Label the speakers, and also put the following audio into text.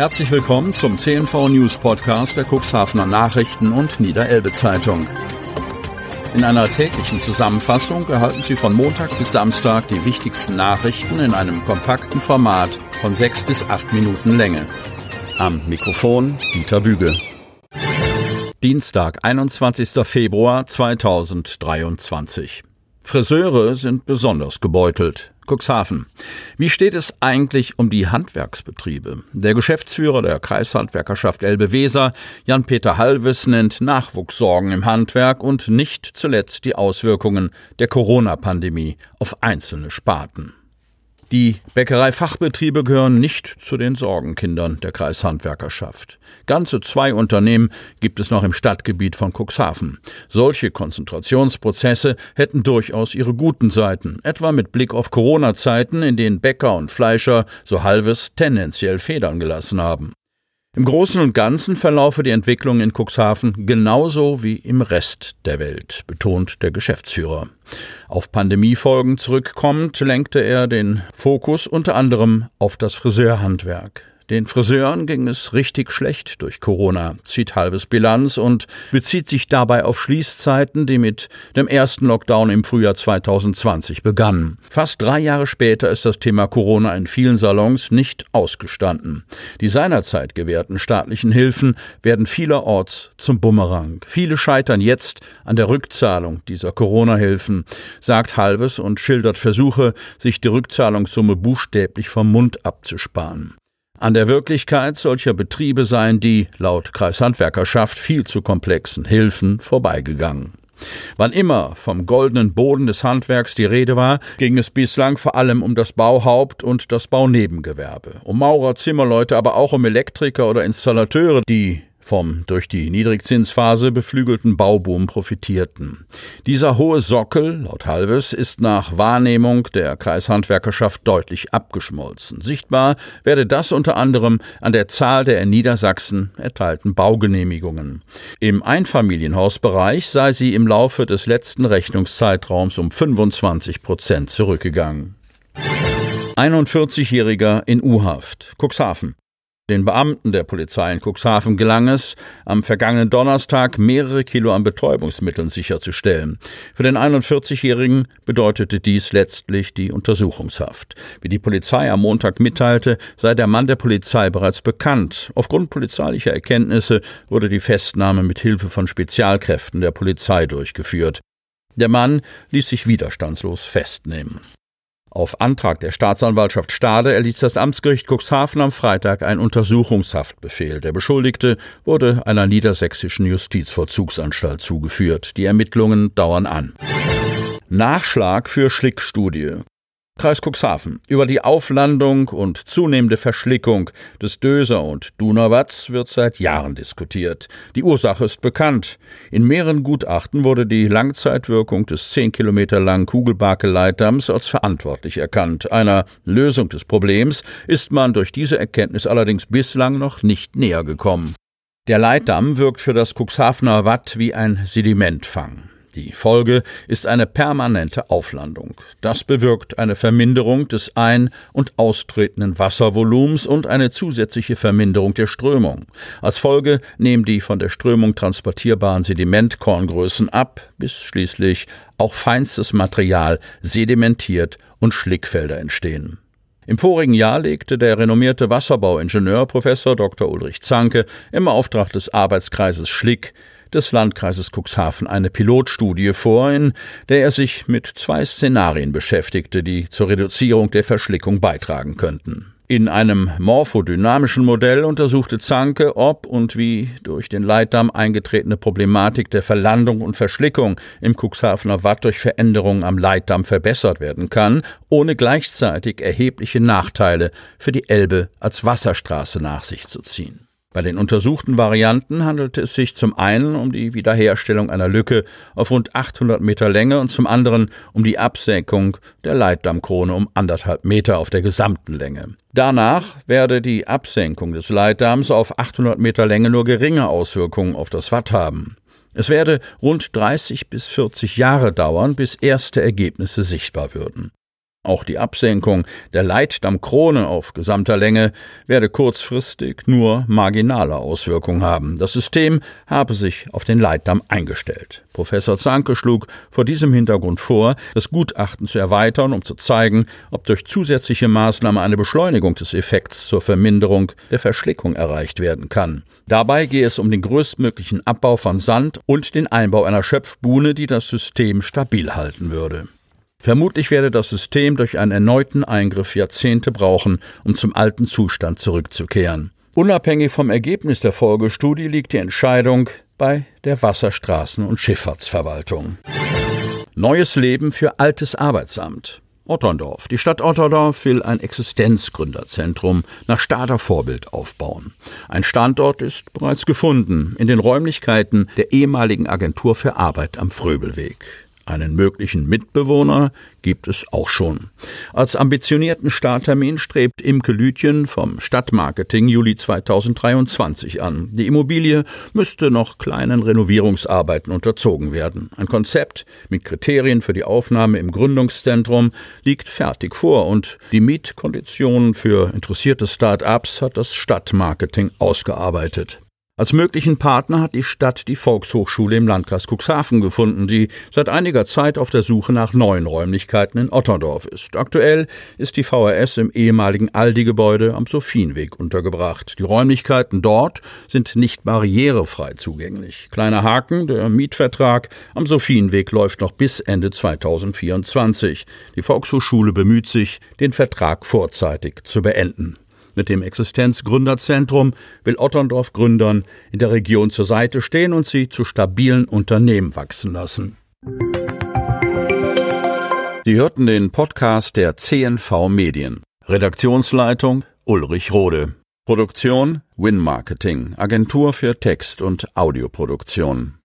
Speaker 1: Herzlich willkommen zum CNV News Podcast der Cuxhavener Nachrichten und Niederelbe Zeitung. In einer täglichen Zusammenfassung erhalten Sie von Montag bis Samstag die wichtigsten Nachrichten in einem kompakten Format von sechs bis acht Minuten Länge. Am Mikrofon Dieter Büge. Dienstag, 21. Februar 2023. Friseure sind besonders gebeutelt. Cuxhaven. Wie steht es eigentlich um die Handwerksbetriebe? Der Geschäftsführer der Kreishandwerkerschaft Elbe-Weser, Jan-Peter Halves, nennt Nachwuchssorgen im Handwerk und nicht zuletzt die Auswirkungen der Corona-Pandemie auf einzelne Sparten. Die Bäckereifachbetriebe gehören nicht zu den Sorgenkindern der Kreishandwerkerschaft. Ganze zwei Unternehmen gibt es noch im Stadtgebiet von Cuxhaven. Solche Konzentrationsprozesse hätten durchaus ihre guten Seiten, etwa mit Blick auf Corona-Zeiten, in denen Bäcker und Fleischer so halbes tendenziell Federn gelassen haben. Im Großen und Ganzen verlaufe die Entwicklung in Cuxhaven genauso wie im Rest der Welt, betont der Geschäftsführer. Auf Pandemiefolgen zurückkommend lenkte er den Fokus unter anderem auf das Friseurhandwerk. Den Friseuren ging es richtig schlecht durch Corona, zieht halbes Bilanz und bezieht sich dabei auf Schließzeiten, die mit dem ersten Lockdown im Frühjahr 2020 begannen. Fast drei Jahre später ist das Thema Corona in vielen Salons nicht ausgestanden. Die seinerzeit gewährten staatlichen Hilfen werden vielerorts zum Bumerang. Viele scheitern jetzt an der Rückzahlung dieser Corona-Hilfen, sagt Halves und schildert Versuche, sich die Rückzahlungssumme buchstäblich vom Mund abzusparen an der Wirklichkeit solcher Betriebe seien die, laut Kreishandwerkerschaft, viel zu komplexen Hilfen vorbeigegangen. Wann immer vom goldenen Boden des Handwerks die Rede war, ging es bislang vor allem um das Bauhaupt- und das Baunebengewerbe, um Maurer, Zimmerleute, aber auch um Elektriker oder Installateure, die vom durch die Niedrigzinsphase beflügelten Bauboom profitierten. Dieser hohe Sockel, laut Halves, ist nach Wahrnehmung der Kreishandwerkerschaft deutlich abgeschmolzen. Sichtbar werde das unter anderem an der Zahl der in Niedersachsen erteilten Baugenehmigungen. Im Einfamilienhausbereich sei sie im Laufe des letzten Rechnungszeitraums um 25 Prozent zurückgegangen. 41-Jähriger in U-Haft, Cuxhaven. Den Beamten der Polizei in Cuxhaven gelang es, am vergangenen Donnerstag mehrere Kilo an Betäubungsmitteln sicherzustellen. Für den 41-Jährigen bedeutete dies letztlich die Untersuchungshaft. Wie die Polizei am Montag mitteilte, sei der Mann der Polizei bereits bekannt. Aufgrund polizeilicher Erkenntnisse wurde die Festnahme mit Hilfe von Spezialkräften der Polizei durchgeführt. Der Mann ließ sich widerstandslos festnehmen. Auf Antrag der Staatsanwaltschaft Stade erließ das Amtsgericht Cuxhaven am Freitag einen Untersuchungshaftbefehl. Der Beschuldigte wurde einer niedersächsischen Justizvollzugsanstalt zugeführt. Die Ermittlungen dauern an. Nachschlag für Schlickstudie. Kreis Cuxhaven. Über die Auflandung und zunehmende Verschlickung des Döser und Donauwatz wird seit Jahren diskutiert. Die Ursache ist bekannt. In mehreren Gutachten wurde die Langzeitwirkung des zehn Kilometer langen Kugelbarke-Leitdamms als verantwortlich erkannt. Einer Lösung des Problems ist man durch diese Erkenntnis allerdings bislang noch nicht näher gekommen. Der Leitdamm wirkt für das Cuxhavener Watt wie ein Sedimentfang. Die Folge ist eine permanente Auflandung. Das bewirkt eine Verminderung des ein- und austretenden Wasservolumens und eine zusätzliche Verminderung der Strömung. Als Folge nehmen die von der Strömung transportierbaren Sedimentkorngrößen ab, bis schließlich auch feinstes Material sedimentiert und Schlickfelder entstehen. Im vorigen Jahr legte der renommierte Wasserbauingenieur Professor Dr. Ulrich Zanke im Auftrag des Arbeitskreises Schlick des Landkreises Cuxhaven eine Pilotstudie vor, in der er sich mit zwei Szenarien beschäftigte, die zur Reduzierung der Verschlickung beitragen könnten. In einem morphodynamischen Modell untersuchte Zanke, ob und wie durch den Leitdamm eingetretene Problematik der Verlandung und Verschlickung im Cuxhavener Watt durch Veränderungen am Leitdamm verbessert werden kann, ohne gleichzeitig erhebliche Nachteile für die Elbe als Wasserstraße nach sich zu ziehen. Bei den untersuchten Varianten handelte es sich zum einen um die Wiederherstellung einer Lücke auf rund 800 Meter Länge und zum anderen um die Absenkung der Leitdammkrone um anderthalb Meter auf der gesamten Länge. Danach werde die Absenkung des Leitdamms auf 800 Meter Länge nur geringe Auswirkungen auf das Watt haben. Es werde rund 30 bis 40 Jahre dauern, bis erste Ergebnisse sichtbar würden. Auch die Absenkung der Leitdammkrone auf gesamter Länge werde kurzfristig nur marginale Auswirkungen haben. Das System habe sich auf den Leitdamm eingestellt. Professor Zanke schlug vor diesem Hintergrund vor, das Gutachten zu erweitern, um zu zeigen, ob durch zusätzliche Maßnahmen eine Beschleunigung des Effekts zur Verminderung der Verschlickung erreicht werden kann. Dabei gehe es um den größtmöglichen Abbau von Sand und den Einbau einer Schöpfbuhne, die das System stabil halten würde. Vermutlich werde das System durch einen erneuten Eingriff Jahrzehnte brauchen, um zum alten Zustand zurückzukehren. Unabhängig vom Ergebnis der Folgestudie liegt die Entscheidung bei der Wasserstraßen- und Schifffahrtsverwaltung. Neues Leben für altes Arbeitsamt. Otterndorf. Die Stadt Otterndorf will ein Existenzgründerzentrum nach Stader Vorbild aufbauen. Ein Standort ist bereits gefunden in den Räumlichkeiten der ehemaligen Agentur für Arbeit am Fröbelweg. Einen möglichen Mitbewohner gibt es auch schon. Als ambitionierten Starttermin strebt Imke Lütjen vom Stadtmarketing Juli 2023 an. Die Immobilie müsste noch kleinen Renovierungsarbeiten unterzogen werden. Ein Konzept mit Kriterien für die Aufnahme im Gründungszentrum liegt fertig vor und die Mietkonditionen für interessierte Start-ups hat das Stadtmarketing ausgearbeitet. Als möglichen Partner hat die Stadt die Volkshochschule im Landkreis Cuxhaven gefunden, die seit einiger Zeit auf der Suche nach neuen Räumlichkeiten in Otterndorf ist. Aktuell ist die VRS im ehemaligen Aldi-Gebäude am Sophienweg untergebracht. Die Räumlichkeiten dort sind nicht barrierefrei zugänglich. Kleiner Haken, der Mietvertrag am Sophienweg läuft noch bis Ende 2024. Die Volkshochschule bemüht sich, den Vertrag vorzeitig zu beenden. Mit dem Existenzgründerzentrum will Otterndorf Gründern in der Region zur Seite stehen und sie zu stabilen Unternehmen wachsen lassen. Sie hörten den Podcast der CNV Medien. Redaktionsleitung Ulrich Rode. Produktion Win Marketing, Agentur für Text- und Audioproduktion.